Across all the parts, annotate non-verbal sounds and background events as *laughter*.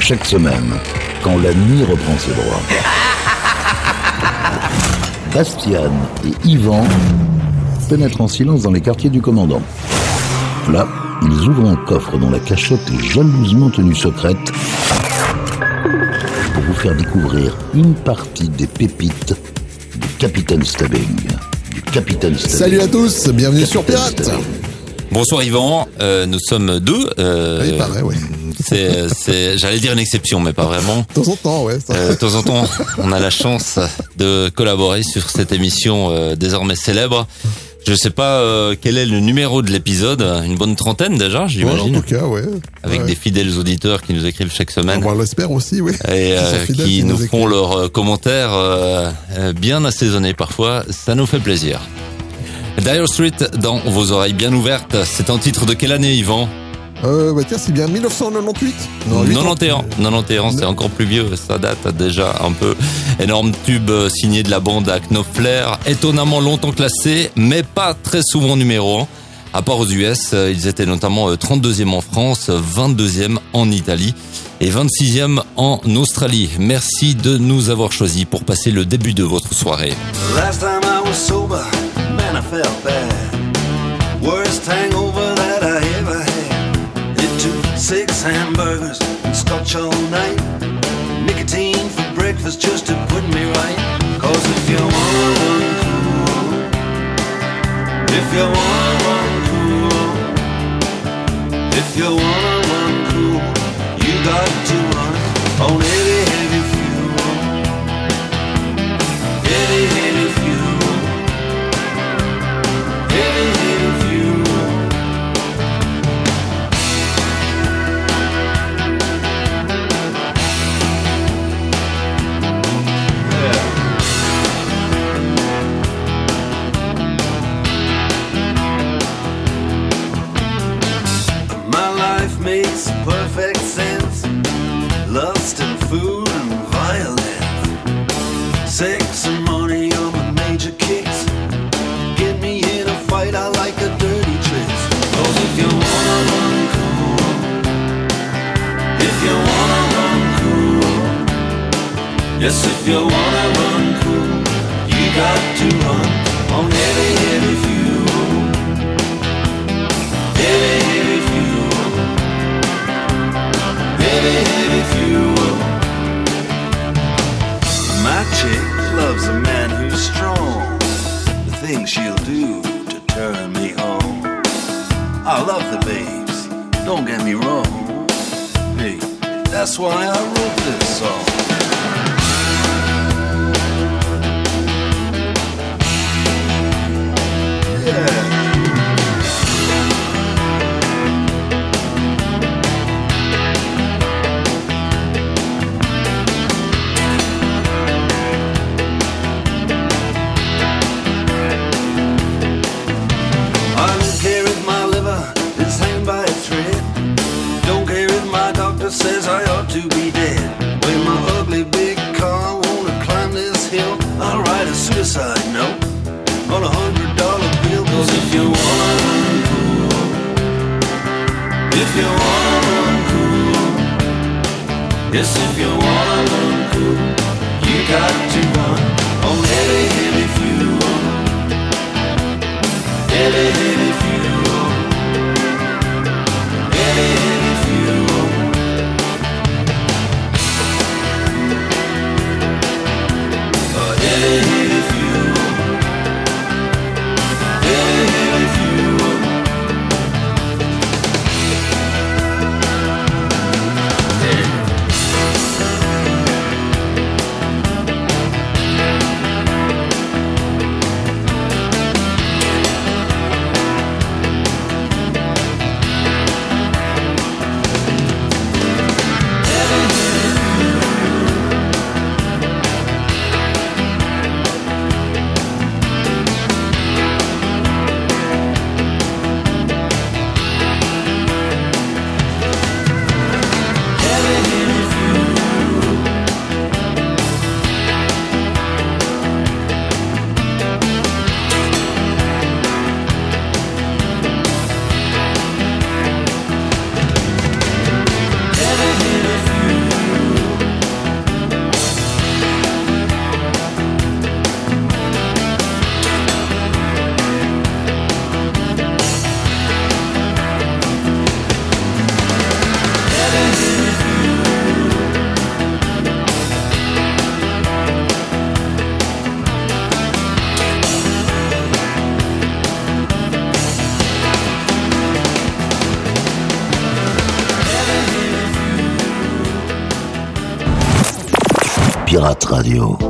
Chaque semaine, quand la nuit reprend ses droits. *laughs* Bastian et Yvan pénètrent en silence dans les quartiers du commandant. Là, ils ouvrent un coffre dont la cachette est jalousement tenue secrète pour vous faire découvrir une partie des pépites du Capitaine Stubbing. Du Capitaine Stubbing. Salut à tous, bienvenue sur Pirate. Stubbing. Bonsoir Yvan, Euh, nous sommes deux. Euh, Oui, pareil. C'est, j'allais dire une exception, mais pas vraiment. De temps en temps, ouais. ça- Euh, de temps en temps, on a la chance de collaborer sur cette émission euh, désormais célèbre. Je sais pas euh, quel est le numéro de l'épisode, une bonne trentaine déjà, Ouais, en j'imagine, tout cas, ouais. avec Ouais. des fidèles auditeurs qui nous écrivent chaque semaine On l'espère aussi, oui. et qui qui nous nous font leurs commentaires bien assaisonnés parfois. Ça nous fait plaisir. Dire Street dans vos oreilles bien ouvertes. C'est un titre de quelle année, Yvan? Euh, bah tiens, c'est bien 1998 Non, 8 ans. 91, 91, c'est encore plus vieux, ça date déjà un peu. Énorme tube euh, signé de la bande à Knopfler, étonnamment longtemps classé, mais pas très souvent numéro 1. À part aux US, euh, ils étaient notamment euh, 32e en France, 22e en Italie et 26e en Australie. Merci de nous avoir choisis pour passer le début de votre soirée. Last time I was sober, man, I felt bad. Worst hangover six hamburgers and scotch all night. Nicotine for breakfast just to put me right. Cause if you wanna run cool, if you wanna run cool, if you wanna run cool, you got yes, if you wanna run cool, you got to Radio.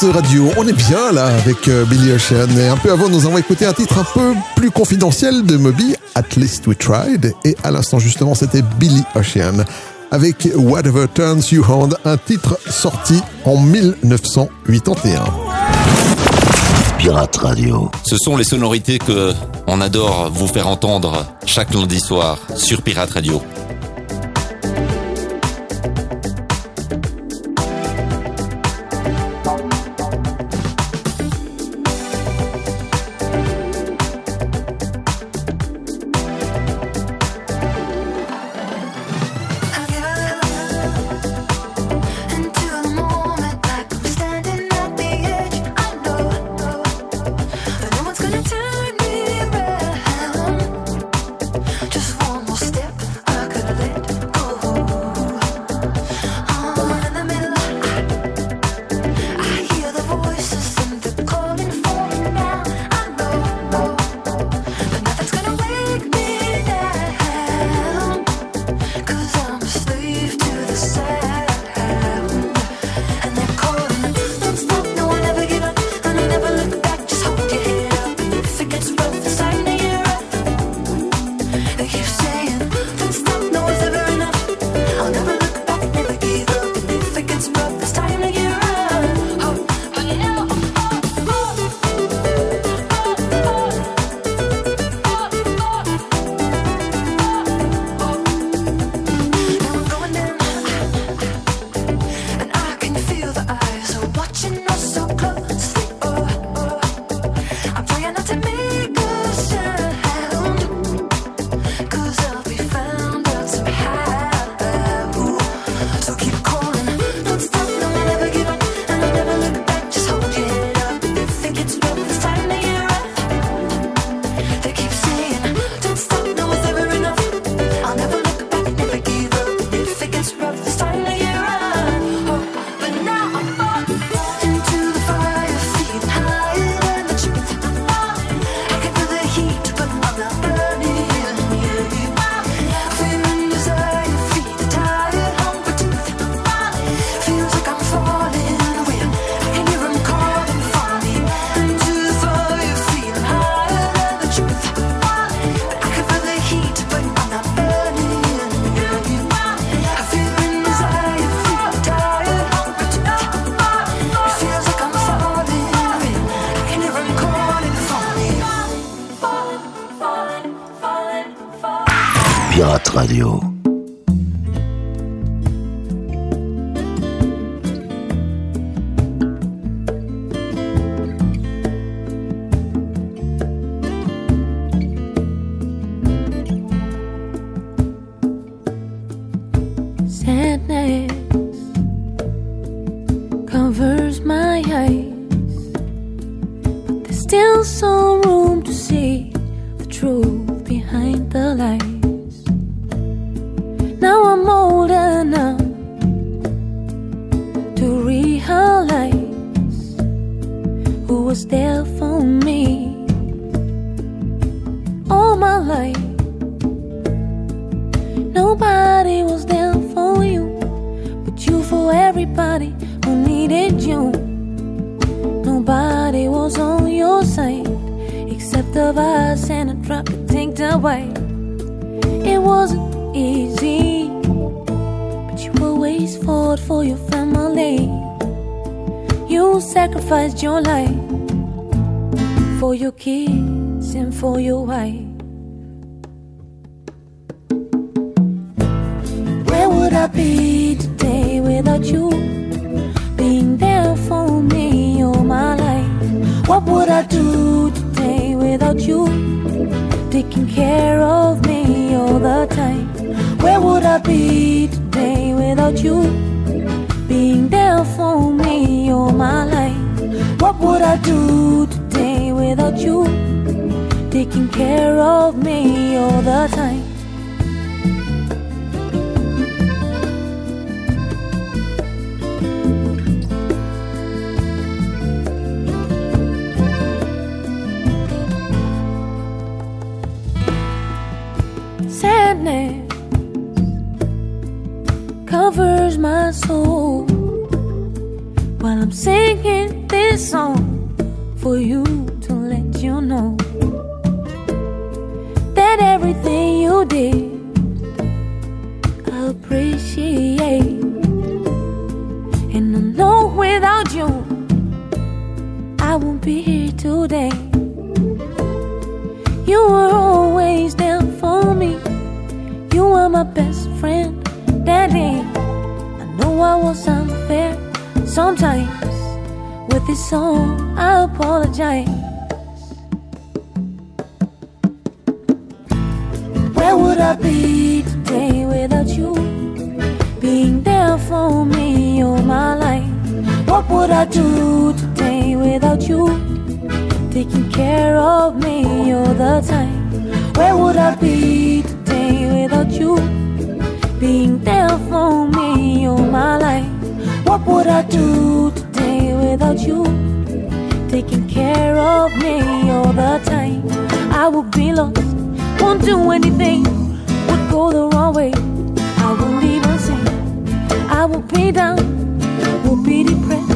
Pirate Radio. On est bien là avec euh, Billy Ocean. Et un peu avant, nous avons écouté un titre un peu plus confidentiel de Moby, At Least We Tried. Et à l'instant, justement, c'était Billy Ocean avec Whatever Turns You On, un titre sorti en 1981. Pirate Radio. Ce sont les sonorités que on adore vous faire entendre chaque lundi soir sur Pirate Radio. covers my eyes, but there's still so everything you did, I appreciate. And I know without you, I won't be here today. You were always there for me. You were my best friend, Daddy. I know I was unfair sometimes. With this song, I apologize. I do today without you? Taking care of me all the time. Where would I be today without you? Being there for me all my life. What would I do today without you? Taking care of me all the time. I would be lost, won't do anything, would go the wrong way. I won't even sing. I will be down, will be depressed,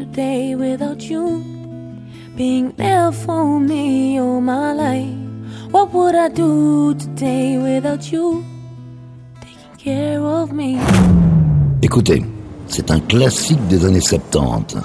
today without you? Being there for me all my life. What would I do today without you? Taking care of me. Écoutez, c'est un classique des années 70.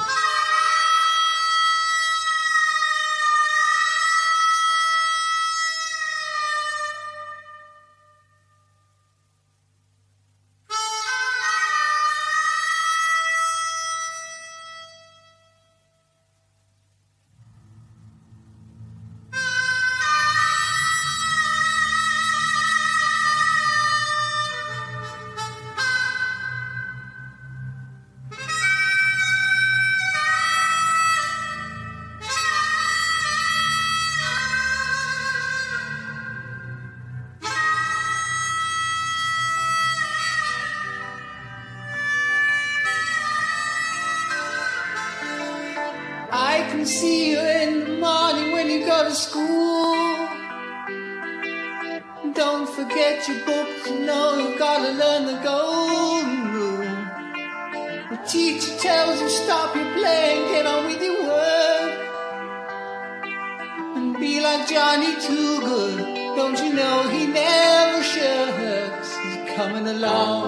He never shirks? He's coming along.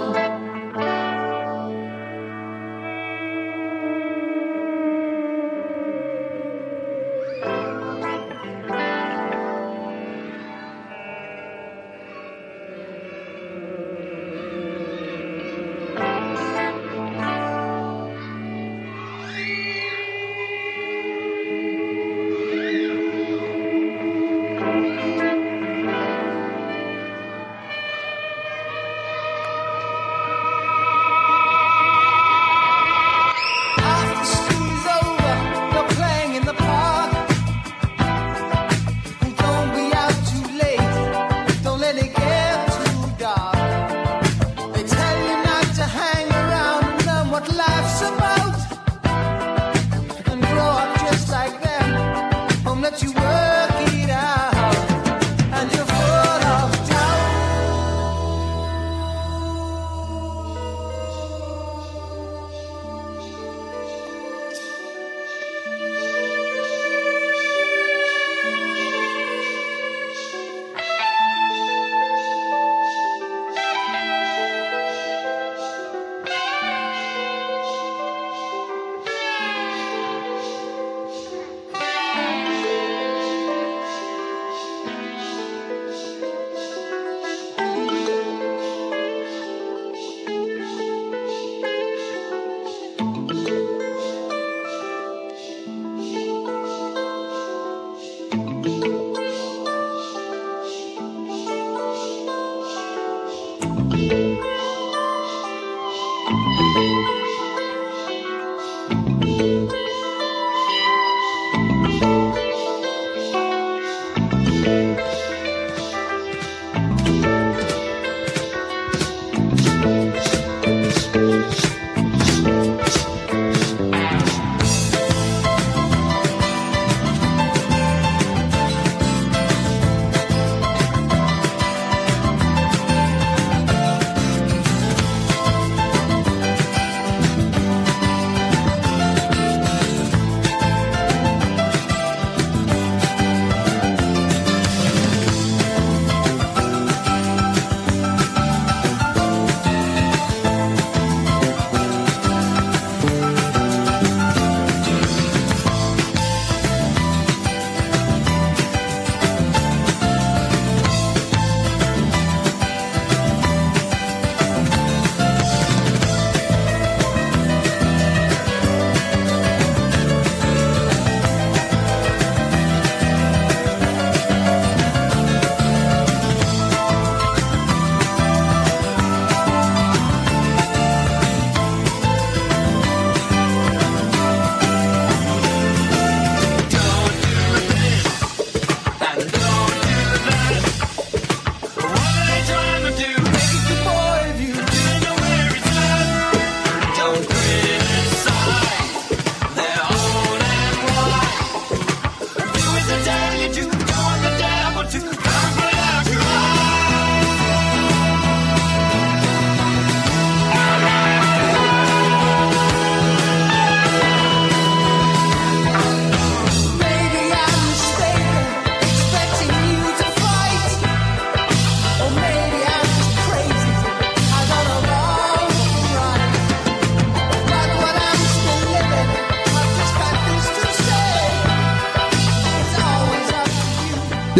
that you were.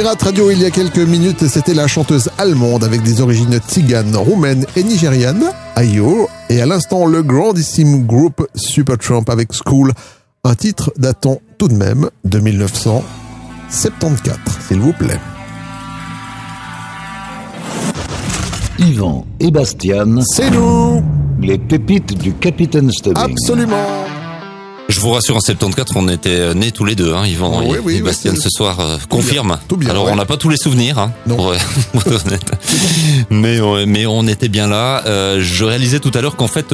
Pirate Radio, il y a quelques minutes, c'était la chanteuse allemande avec des origines tziganes, roumaines et nigérianes, Ayo, et à l'instant le grandissime groupe Supertramp avec School, un titre datant tout de même de 1974, s'il vous plaît. Yvan et Bastian, C'est nous les pépites du Capitaine Stubbing. Absolument Je vous rassure, en 74, on était nés tous les deux, hein, Yvan et, oui, et oui, Bastien ce soir euh, confirme. tout bien, Alors ouais. on n'a pas tous les souvenirs, hein, Non. pour, *laughs* pour mais on- mais on était bien là. Euh, je réalisais tout à l'heure qu'en fait.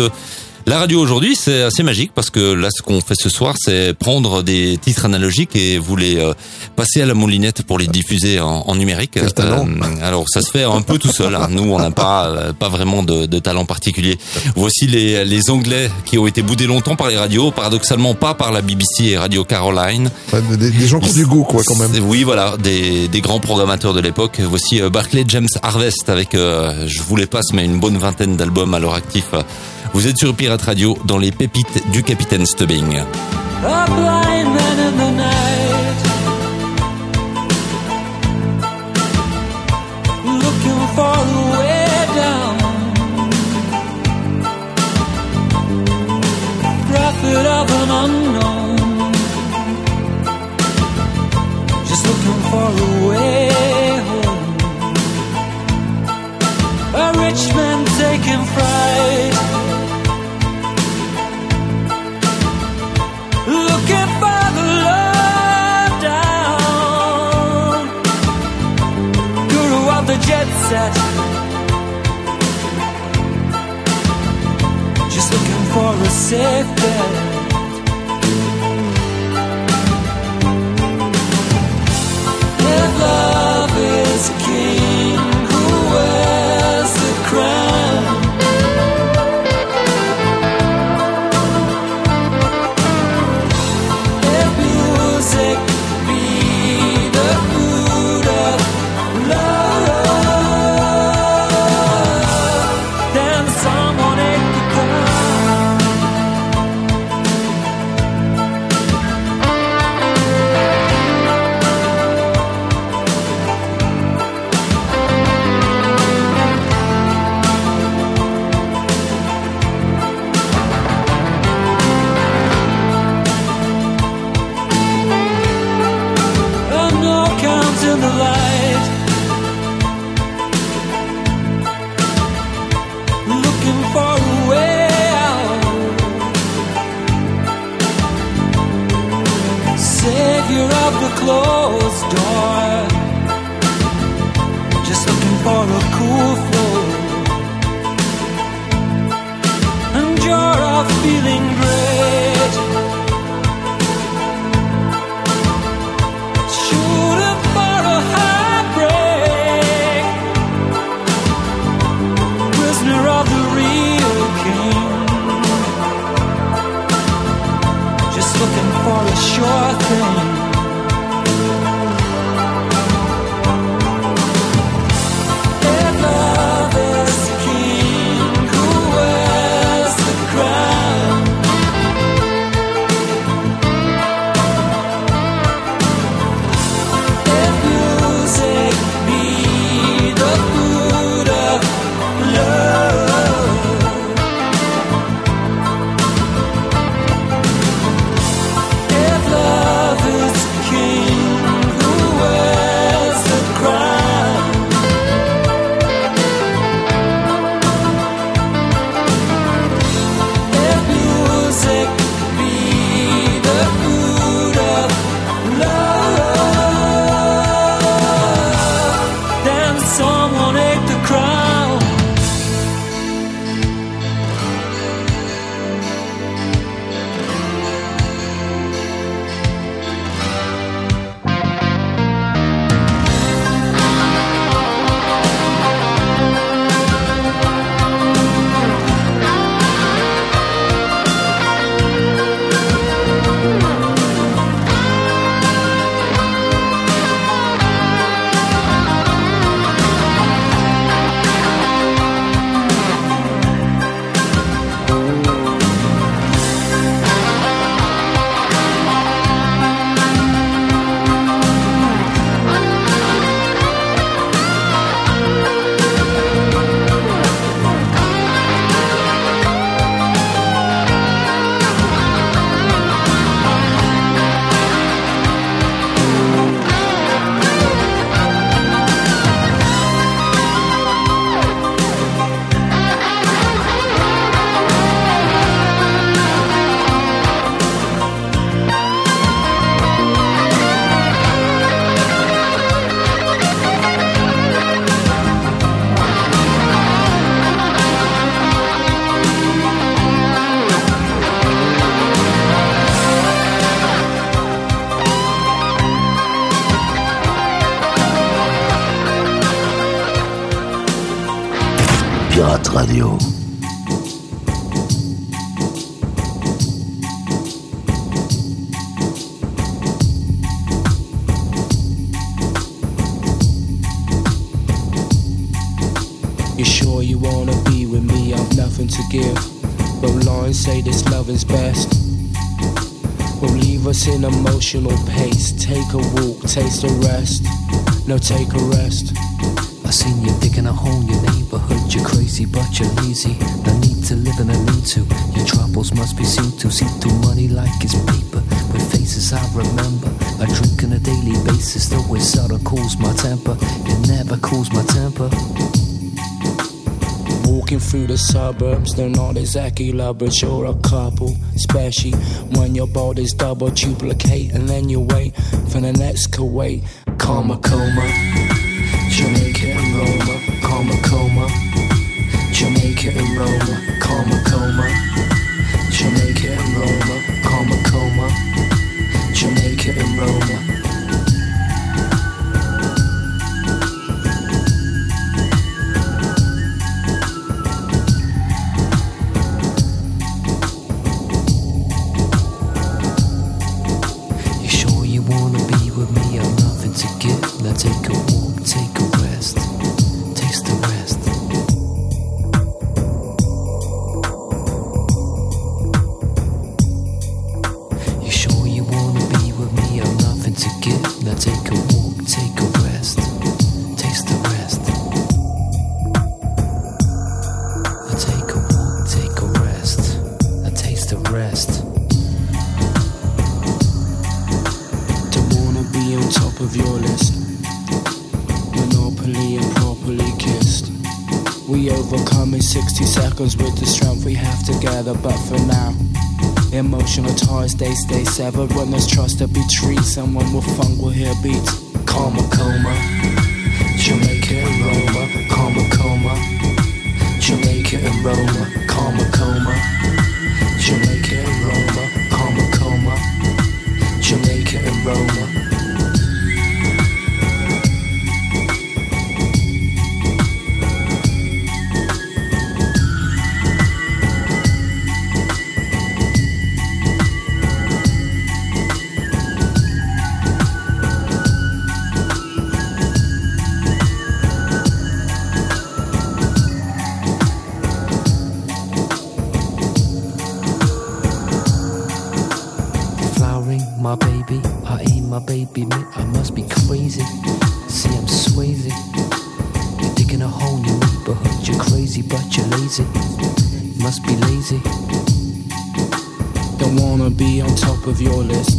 Euh, la radio aujourd'hui, c'est assez magique parce que là, ce qu'on fait ce soir, c'est prendre des titres analogiques et vous les euh, passer à la moulinette pour les diffuser en, en numérique. Talent. alors, ça se fait un peu tout seul. hein. Nous, on n'a pas euh, pas vraiment de, de talent particulier. Voici les les Anglais qui ont été boudés longtemps par les radios, paradoxalement pas par la BBC et Radio Caroline. Des, des gens qui ont du goût, quoi, quand même. Oui, voilà, des, des grands programmateurs de l'époque. Voici euh, Barclay James Harvest avec, euh, je vous les passe, mais une bonne vingtaine d'albums à leur actif. Vous êtes sur Pirate Radio dans les pépites du Capitaine Stubbing. Safe bet. Emotional pace. Take a walk, taste a rest. No, take a rest. I seen you digging a hole in your neighborhood. You're crazy, but you're lazy. No need to live in a need to. Your troubles must be seen to. See through money like it's paper. With faces I remember. I drink on a daily basis, though it seldom cools my temper. It never cools my temper. Walking through the suburbs, they're not exactly lovers, you're a couple. Especially when your body's double duplicate, and then you wait for the next Kuwait. Karma coma, Jamaica and Roma, karma coma, Jamaica and Roma, karma coma, Jamaica and Roma, karma coma, Jamaica and Roma. Together, but for now, emotional ties they stay severed. When there's trust to be treated, someone with funk will hear beats. My me. I must be crazy. See, I'm swayzy. You're digging a hole in your neighborhood. You're crazy, but you're lazy. Must be lazy. Don't wanna be on top of your list.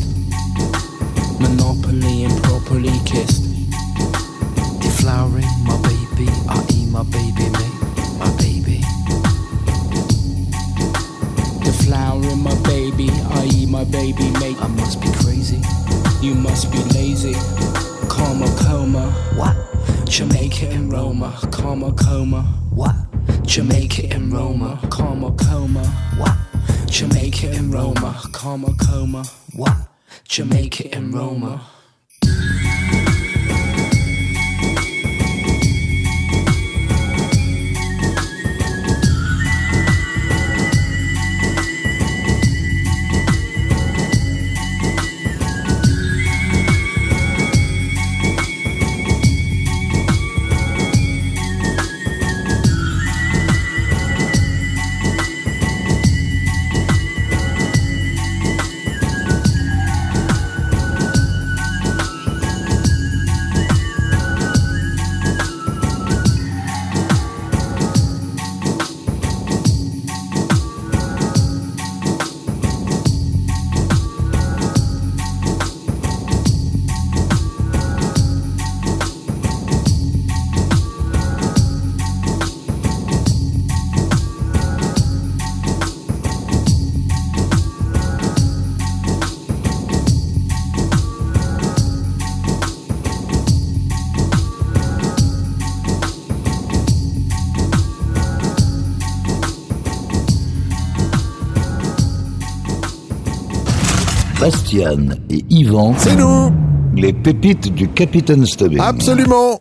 Et Yvan, C'est nous les pépites du Capitaine Stubbing. Absolument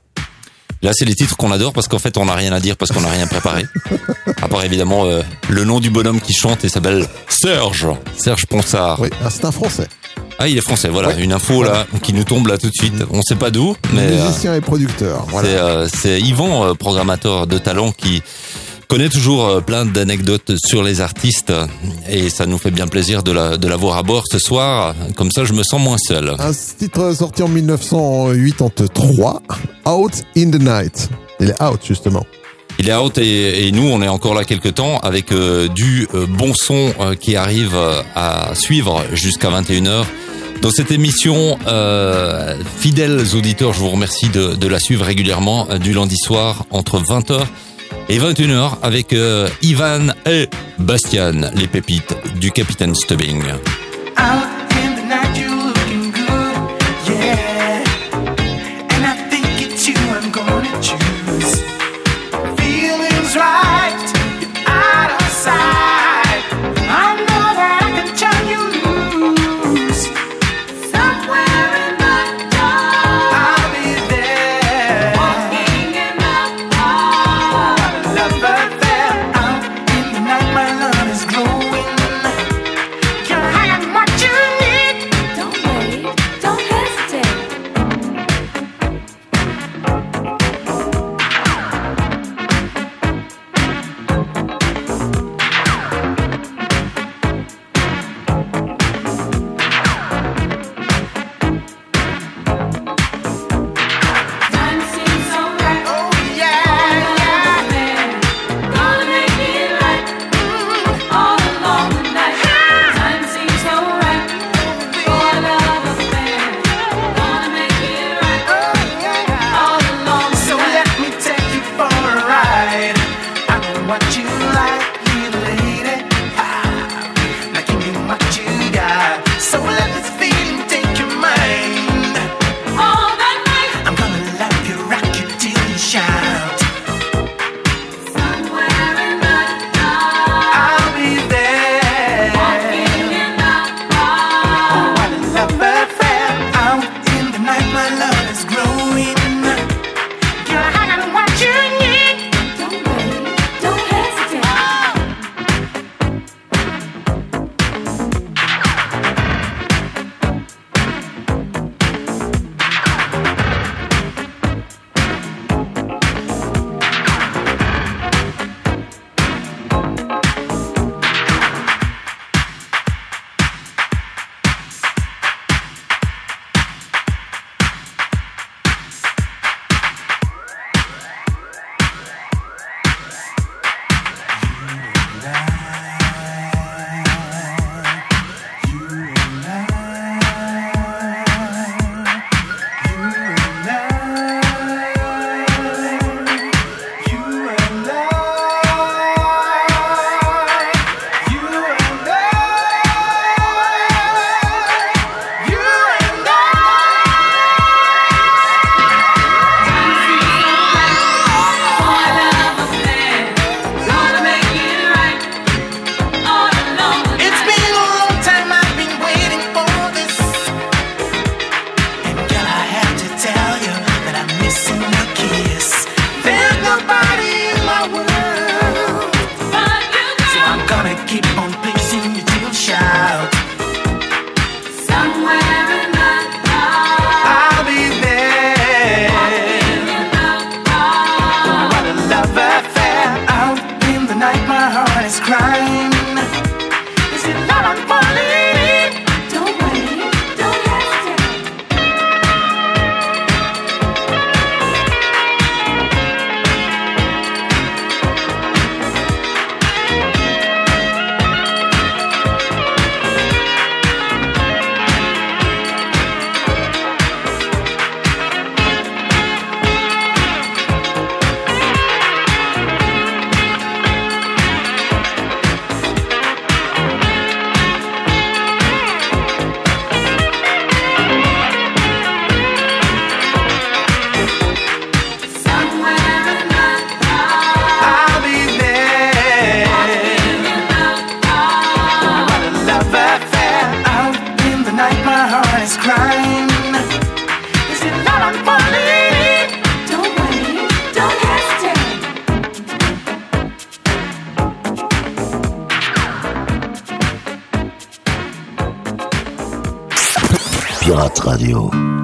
Là, c'est les titres qu'on adore parce qu'en fait, on n'a rien à dire parce qu'on n'a rien préparé. À part évidemment euh, le nom du bonhomme qui chante et s'appelle Serge. Serge Ponsard. Oui, ah, c'est un Français. Ah, il est français, voilà. Ouais. Une info là qui nous tombe là tout de suite. On sait pas d'où, mais euh, Musicien et producteur. Voilà. c'est euh, Yvan, euh, programmateur de talent, qui connaît toujours euh, plein d'anecdotes sur les artistes et ça nous fait bien plaisir de la de l'avoir à bord ce soir. Comme ça, je me sens moins seul. Un titre sorti en 1983, Out in the Night. Il est out, justement. Il est out et, et nous, on est encore là quelques temps avec euh, du euh, bon son euh, qui arrive euh, à suivre jusqu'à 21h. Dans cette émission, euh, fidèles auditeurs, je vous remercie de, de la suivre régulièrement euh, du lundi soir entre 20h et 21h avec euh, Ivan et Bastian, les pépites du Capitaine Stubbing. Out Radio.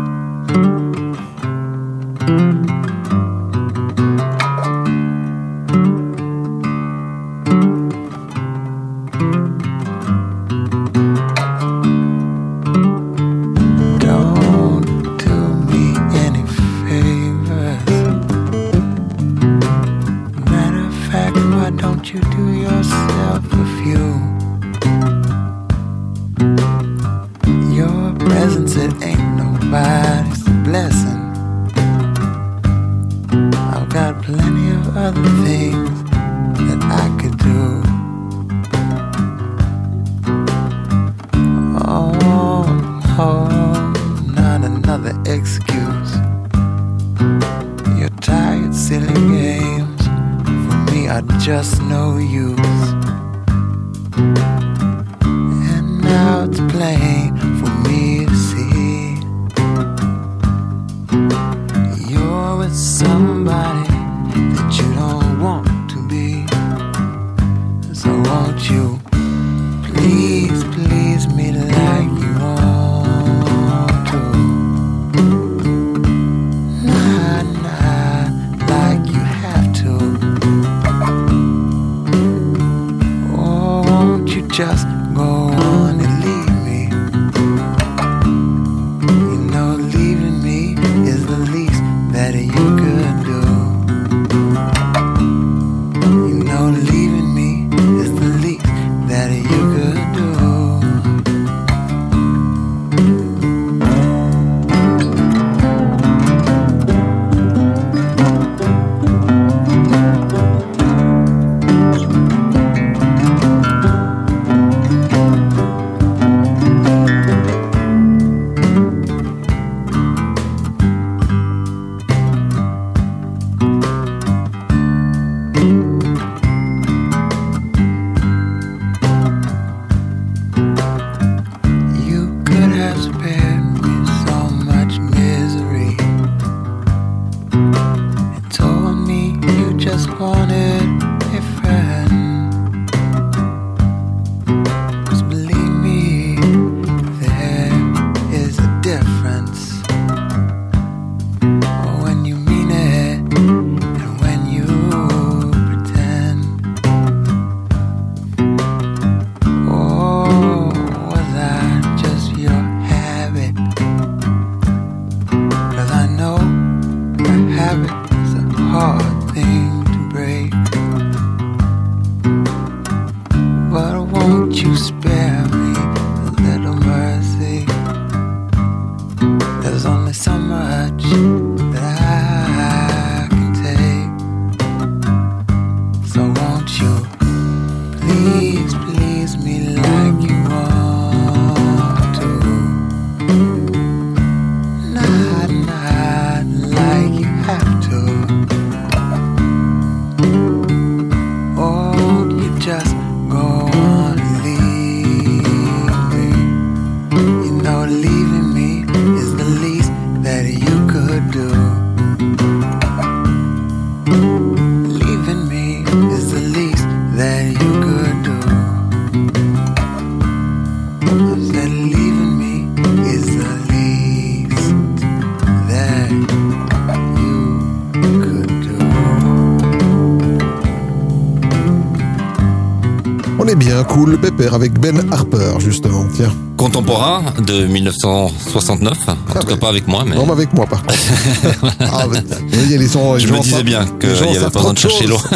Cool, avec Ben Harper, justement. Tiens. Contemporain de 1969, en tout cas pas avec moi, mais Non, mais avec moi, par contre. *laughs* ah, mais, les les je me disais bien qu'il n'y avait pas besoin de chercher loin. *laughs*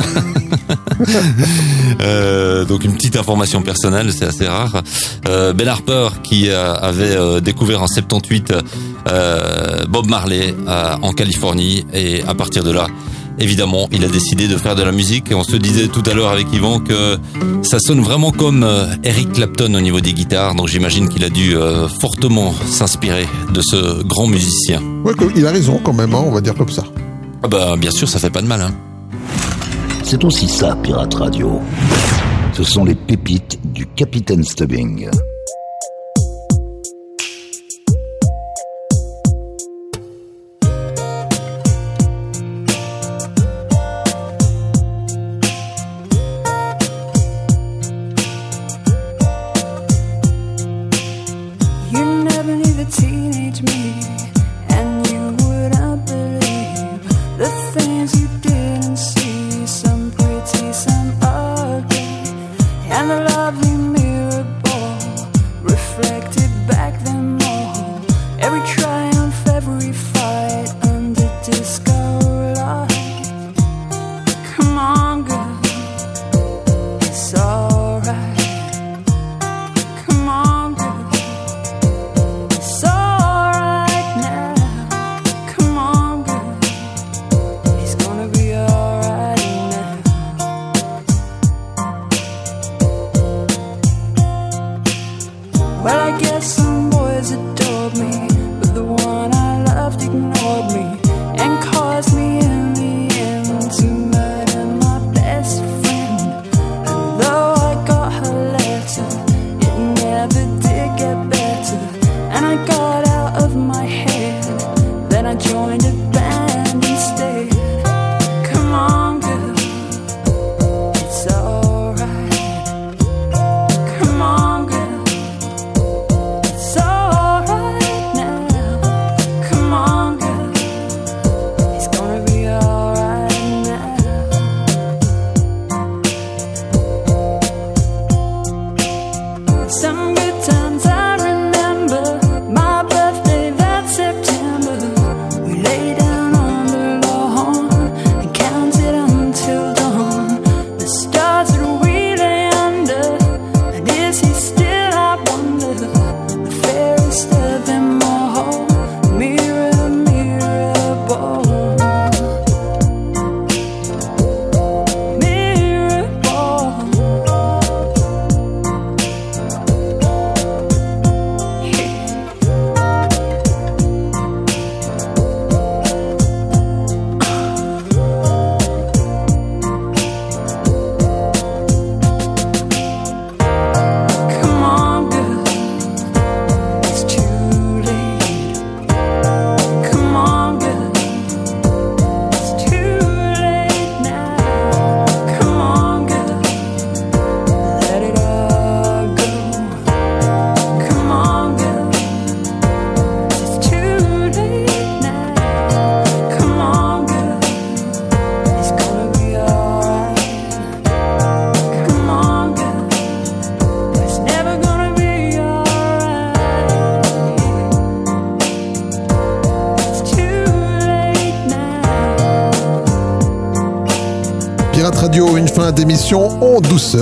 Euh, donc une petite information personnelle, c'est assez rare. Euh, ben Harper qui euh, avait euh, découvert en 78 euh, Bob Marley en Californie et à partir de là, évidemment, il a décidé de faire de la musique et on se disait tout à l'heure avec Yvan que ça sonne vraiment comme euh, Eric Clapton au niveau des guitares. Donc j'imagine qu'il a dû euh, fortement s'inspirer de ce grand musicien. Ouais, il a raison quand même, hein, on va dire comme ça. Ah bah bien sûr, ça fait pas de mal. Hein. C'est aussi ça, Pirate Radio. Ce sont les pépites du Capitaine Stubbing.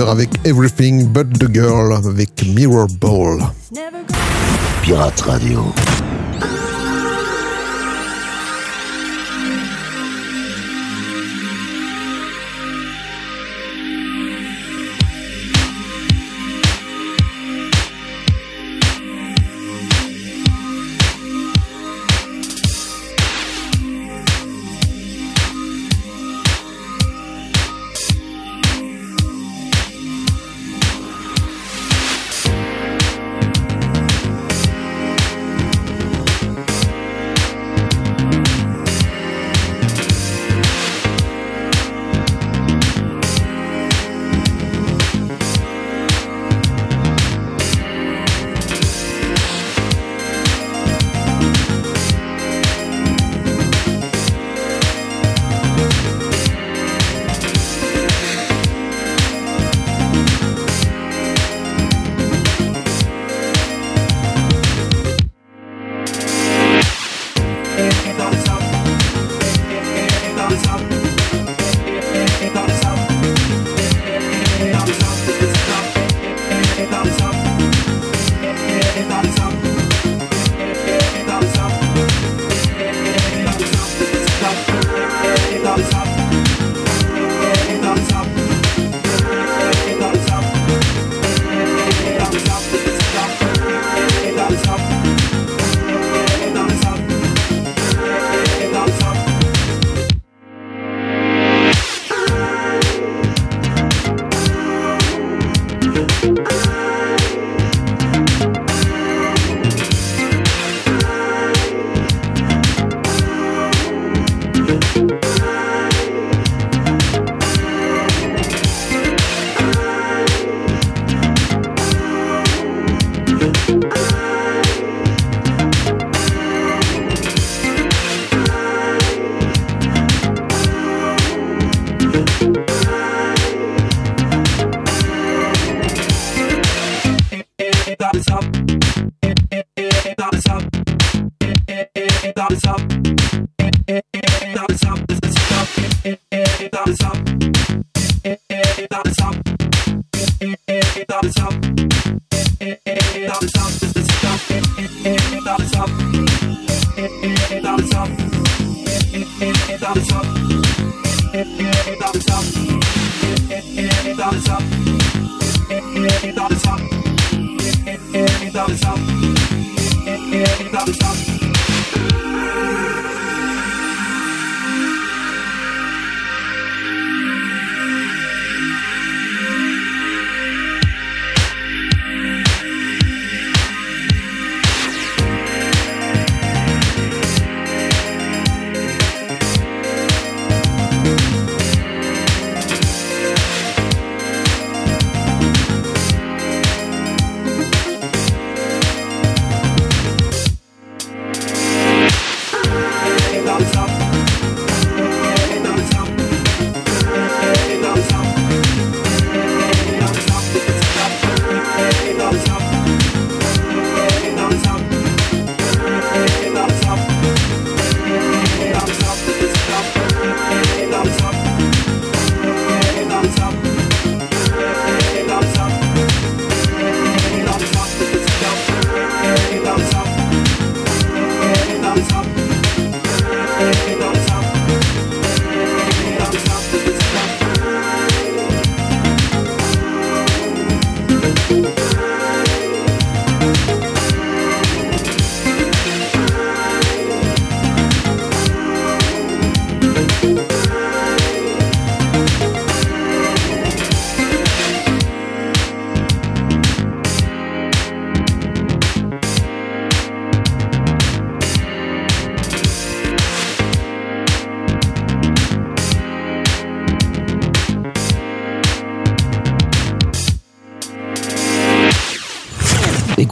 Avec Everything But the Girl avec Mirror Ball. Pirate Radio.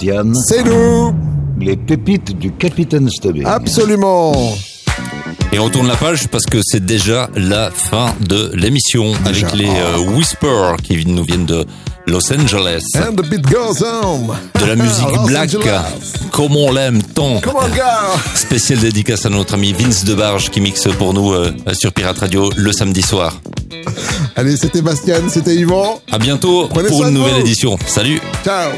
C'est nous Les pépites du Capitaine Stubbing. Absolument et on tourne la page parce que c'est déjà la fin de l'émission avec les euh, ah. Whispers qui nous viennent de Los Angeles. And the beat goes on. De la musique black, comme on l'aime tant. Come on, dédicace à notre ami Vince Debarge qui mixe pour nous euh, sur Pirate Radio le samedi soir. Allez, c'était Bastien, c'était Yvan. À bientôt pour une nouvelle édition. Salut. Ciao.